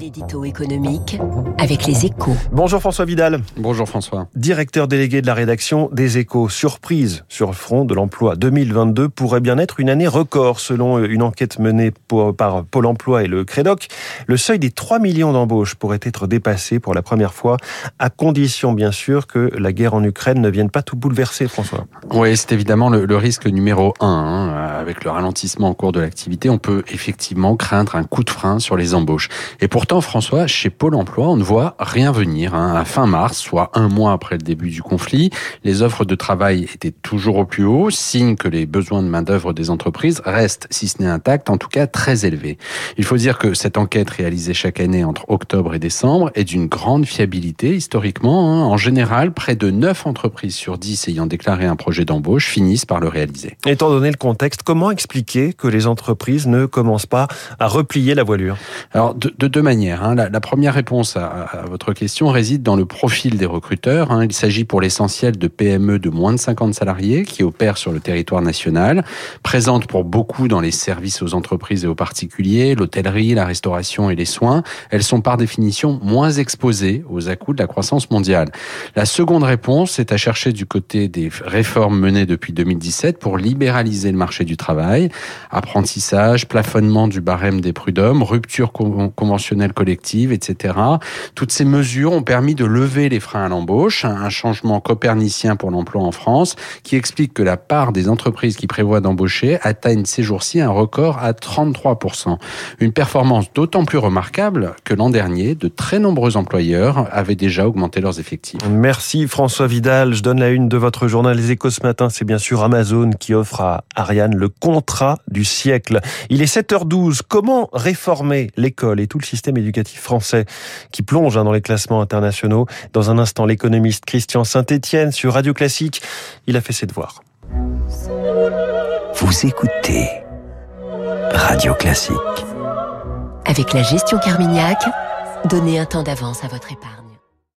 L'édito économique avec les échos. Bonjour François Vidal. Bonjour François. Directeur délégué de la rédaction des échos. Surprise sur le front de l'emploi. 2022 pourrait bien être une année record selon une enquête menée par Pôle emploi et le Crédoc. Le seuil des 3 millions d'embauches pourrait être dépassé pour la première fois, à condition bien sûr que la guerre en Ukraine ne vienne pas tout bouleverser, François. Oui, c'est évidemment le, risque numéro un. Hein. Avec le ralentissement en cours de l'activité, on peut effectivement craindre un coup de frein sur les embauches. Et pour Pourtant, François, chez Pôle Emploi, on ne voit rien venir. Hein. À fin mars, soit un mois après le début du conflit, les offres de travail étaient toujours au plus haut, signe que les besoins de main-d'œuvre des entreprises restent, si ce n'est intact, en tout cas très élevés. Il faut dire que cette enquête réalisée chaque année entre octobre et décembre est d'une grande fiabilité historiquement. Hein. En général, près de 9 entreprises sur 10 ayant déclaré un projet d'embauche finissent par le réaliser. Étant donné le contexte, comment expliquer que les entreprises ne commencent pas à replier la voilure? Alors, de, de deux manières Hein. La, première réponse à, votre question réside dans le profil des recruteurs. Hein. Il s'agit pour l'essentiel de PME de moins de 50 salariés qui opèrent sur le territoire national, présentes pour beaucoup dans les services aux entreprises et aux particuliers, l'hôtellerie, la restauration et les soins. Elles sont par définition moins exposées aux à de la croissance mondiale. La seconde réponse est à chercher du côté des réformes menées depuis 2017 pour libéraliser le marché du travail, apprentissage, plafonnement du barème des prud'hommes, rupture conventionnelle collective, etc. Toutes ces mesures ont permis de lever les freins à l'embauche, un changement copernicien pour l'emploi en France, qui explique que la part des entreprises qui prévoient d'embaucher atteigne ces jours-ci un record à 33%. Une performance d'autant plus remarquable que l'an dernier, de très nombreux employeurs avaient déjà augmenté leurs effectifs. Merci François Vidal. Je donne la une de votre journal Les Échos ce matin. C'est bien sûr Amazon qui offre à Ariane le contrat du siècle. Il est 7h12. Comment réformer l'école et tout le système éducatif français qui plonge hein, dans les classements internationaux. Dans un instant, l'économiste Christian Saint-Étienne sur Radio Classique, il a fait ses devoirs. Vous écoutez Radio Classique. Avec la gestion Carmignac, donnez un temps d'avance à votre épargne.